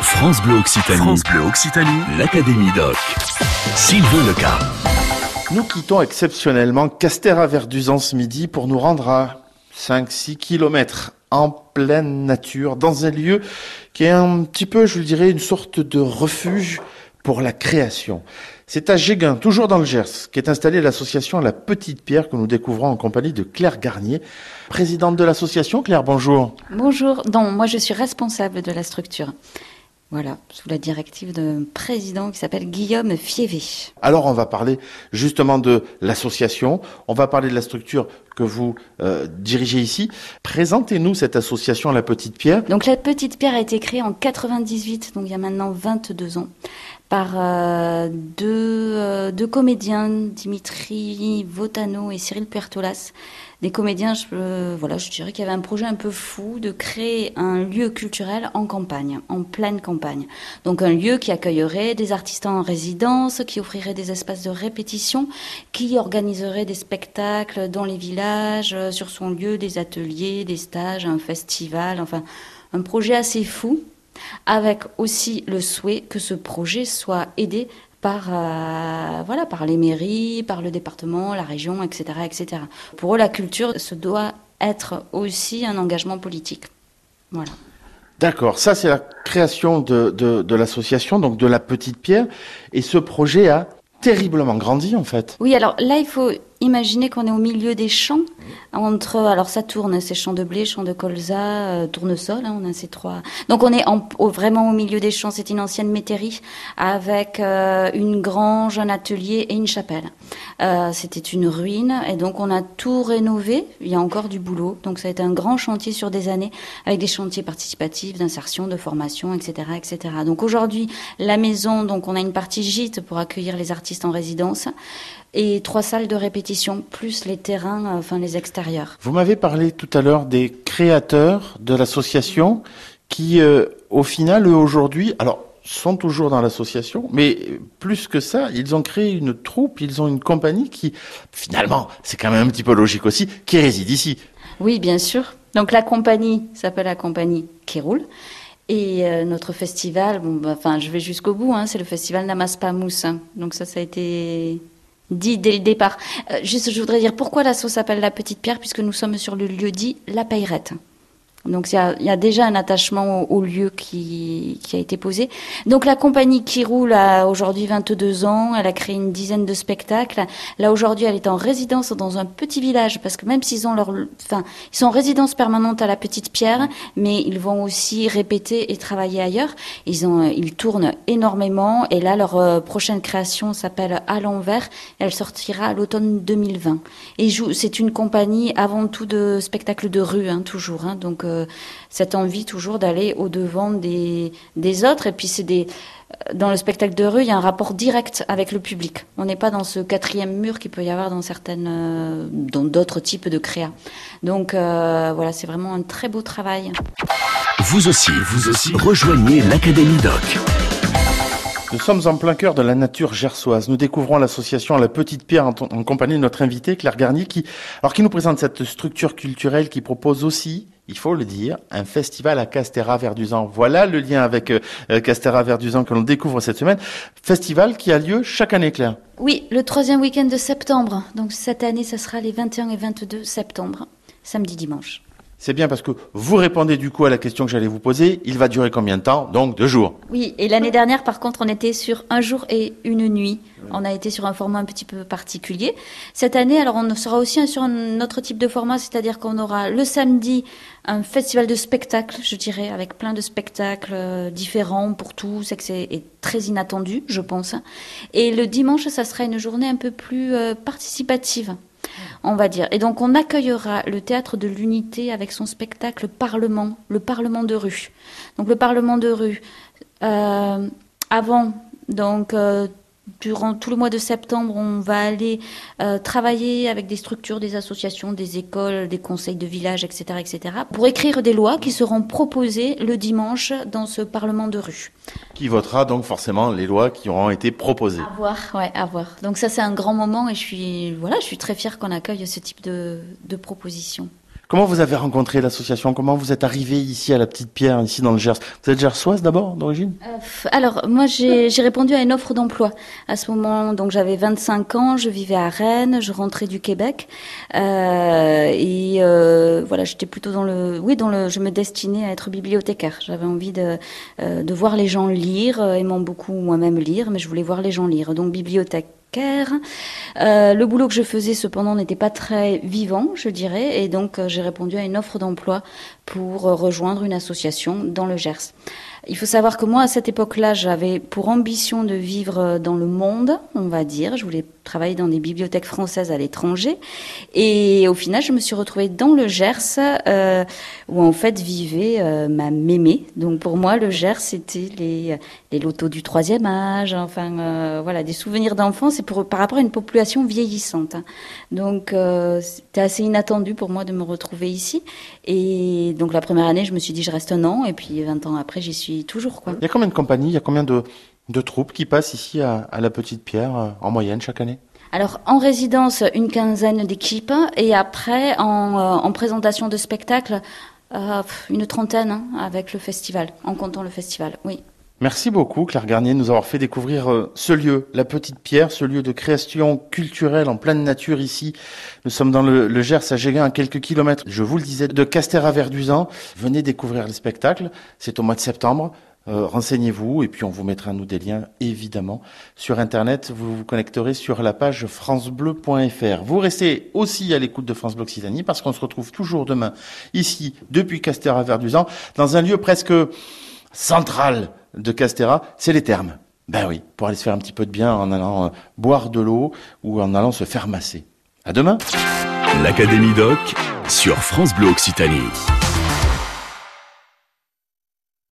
France Bleu Occitanie. France Bleu Occitanie. L'Académie Doc. Sylvain Leca. Nous quittons exceptionnellement Castéra-Verduzan ce midi pour nous rendre à 5-6 kilomètres en pleine nature, dans un lieu qui est un petit peu, je le dirais, une sorte de refuge pour la création. C'est à Géguin, toujours dans le Gers, qu'est installée l'association La Petite Pierre que nous découvrons en compagnie de Claire Garnier, présidente de l'association. Claire, bonjour. Bonjour. Donc, moi, je suis responsable de la structure. Voilà, sous la directive d'un président qui s'appelle Guillaume Fievé. Alors on va parler justement de l'association, on va parler de la structure que vous euh, dirigez ici. Présentez-nous cette association La Petite Pierre. Donc La Petite Pierre a été créée en 98, donc il y a maintenant 22 ans, par euh, deux, euh, deux comédiens, Dimitri Votano et Cyril Pertolas, des comédiens, je, voilà, je dirais qu'il y avait un projet un peu fou de créer un lieu culturel en campagne, en pleine campagne. Donc un lieu qui accueillerait des artistes en résidence, qui offrirait des espaces de répétition, qui organiserait des spectacles dans les villages, euh, sur son lieu, des ateliers, des stages, un festival, enfin un projet assez fou avec aussi le souhait que ce projet soit aidé par, euh, voilà, par les mairies, par le département, la région, etc., etc. Pour eux, la culture, ce doit être aussi un engagement politique. Voilà. D'accord, ça c'est la création de, de, de l'association, donc de la Petite Pierre, et ce projet a terriblement grandi en fait. Oui, alors là il faut imaginez qu'on est au milieu des champs, entre, alors ça tourne, ces champs de blé, champs de colza, euh, tournesol, hein, on a ces trois. Donc on est en, vraiment au milieu des champs, c'est une ancienne métairie avec euh, une grange, un atelier et une chapelle. Euh, C'était une ruine et donc on a tout rénové, il y a encore du boulot, donc ça a été un grand chantier sur des années avec des chantiers participatifs, d'insertion, de formation, etc. etc. Donc aujourd'hui, la maison, donc on a une partie gîte pour accueillir les artistes en résidence et trois salles de répétition, plus les terrains, euh, enfin les extérieurs. Vous m'avez parlé tout à l'heure des créateurs de l'association qui, euh, au final, eux aujourd'hui, alors sont toujours dans l'association, mais plus que ça, ils ont créé une troupe, ils ont une compagnie qui, finalement, c'est quand même un petit peu logique aussi, qui réside ici. Oui, bien sûr. Donc la compagnie s'appelle la compagnie qui roule. Et euh, notre festival, bon, bah, enfin, je vais jusqu'au bout, hein, c'est le festival Namaspa Mousse. Donc ça, ça a été dit dès le départ. Euh, juste, je voudrais dire pourquoi la sauce s'appelle la petite pierre, puisque nous sommes sur le lieu dit la Payrette. Donc il y, a, déjà un attachement au, lieu qui, qui, a été posé. Donc la compagnie qui roule a aujourd'hui 22 ans, elle a créé une dizaine de spectacles. Là aujourd'hui elle est en résidence dans un petit village parce que même s'ils ont leur, enfin ils sont en résidence permanente à la Petite Pierre, mais ils vont aussi répéter et travailler ailleurs. Ils ont, ils tournent énormément et là leur euh, prochaine création s'appelle À l'envers. Elle sortira à l'automne 2020. Et c'est une compagnie avant tout de spectacles de rue, hein, toujours. Hein, donc euh, cette envie toujours d'aller au devant des, des autres. Et puis c'est des dans le spectacle de rue, il y a un rapport direct avec le public. On n'est pas dans ce quatrième mur qu'il peut y avoir dans certaines, euh, dans d'autres types de créa. Donc euh, voilà, c'est vraiment un très beau travail. Vous aussi, vous aussi, rejoignez l'Académie Doc. Nous sommes en plein cœur de la nature gersoise. Nous découvrons l'association La Petite Pierre en, en compagnie de notre invité Claire Garnier qui, alors qui nous présente cette structure culturelle qui propose aussi il faut le dire, un festival à Castéra-Verduzan. Voilà le lien avec euh, euh, Castéra-Verduzan que l'on découvre cette semaine. Festival qui a lieu chaque année, Claire. Oui, le troisième week-end de septembre. Donc cette année, ce sera les 21 et 22 septembre, samedi, dimanche. C'est bien parce que vous répondez du coup à la question que j'allais vous poser. Il va durer combien de temps? Donc deux jours. Oui, et l'année dernière, par contre, on était sur un jour et une nuit. On a été sur un format un petit peu particulier. Cette année, alors on sera aussi sur un autre type de format, c'est-à-dire qu'on aura le samedi un festival de spectacles, je dirais, avec plein de spectacles euh, différents pour tous, c'est très inattendu, je pense. Et le dimanche, ça sera une journée un peu plus euh, participative on va dire. Et donc on accueillera le théâtre de l'unité avec son spectacle Parlement, le Parlement de rue. Donc le Parlement de rue, euh, avant, donc euh, durant tout le mois de septembre, on va aller euh, travailler avec des structures, des associations, des écoles, des conseils de village, etc., etc., pour écrire des lois qui seront proposées le dimanche dans ce Parlement de rue. Qui votera donc forcément les lois qui auront été proposées. À voir, ouais, à voir. Donc ça, c'est un grand moment et je suis, voilà, je suis très fière qu'on accueille ce type de, de propositions. Comment vous avez rencontré l'association? Comment vous êtes arrivé ici à la Petite Pierre, ici dans le Gers? Vous êtes gersoise d'abord, d'origine? Euh, Alors, moi, j'ai répondu à une offre d'emploi. À ce moment, donc j'avais 25 ans, je vivais à Rennes, je rentrais du Québec. Euh, et euh, voilà, j'étais plutôt dans le... Oui, dans le... je me destinais à être bibliothécaire. J'avais envie de, de voir les gens lire, aimant beaucoup moi-même lire, mais je voulais voir les gens lire. Donc, bibliothèque euh, le boulot que je faisais cependant n'était pas très vivant, je dirais, et donc euh, j'ai répondu à une offre d'emploi pour euh, rejoindre une association dans le Gers. Il faut savoir que moi, à cette époque-là, j'avais pour ambition de vivre dans le monde, on va dire. Je voulais travailler dans des bibliothèques françaises à l'étranger. Et au final, je me suis retrouvée dans le Gers, euh, où en fait vivait euh, ma mémé. Donc pour moi, le Gers, c'était les, les lotos du troisième âge, enfin euh, voilà, des souvenirs d'enfance et pour, par rapport à une population vieillissante. Donc euh, c'était assez inattendu pour moi de me retrouver ici. Et donc la première année, je me suis dit, je reste un an. Et puis 20 ans après, j'y suis toujours. Quoi. Il y a combien de compagnies, il y a combien de, de troupes qui passent ici à, à la Petite Pierre euh, en moyenne chaque année alors en résidence, une quinzaine d'équipes et après en, euh, en présentation de spectacle, euh, une trentaine hein, avec le festival, en comptant le festival, oui. Merci beaucoup Claire Garnier de nous avoir fait découvrir ce lieu, la Petite Pierre, ce lieu de création culturelle en pleine nature ici. Nous sommes dans le, le Gers à Géguin à quelques kilomètres, je vous le disais, de Caster à Verduzan. Venez découvrir le spectacle, c'est au mois de septembre. Euh, renseignez-vous et puis on vous mettra nous des liens évidemment sur internet. Vous vous connecterez sur la page francebleu.fr. Vous restez aussi à l'écoute de France Bleu Occitanie parce qu'on se retrouve toujours demain ici depuis Castéra Verduzan dans un lieu presque central de Castéra, c'est les thermes. Ben oui, pour aller se faire un petit peu de bien en allant euh, boire de l'eau ou en allant se faire masser. À demain. L'Académie Doc sur France Bleu Occitanie.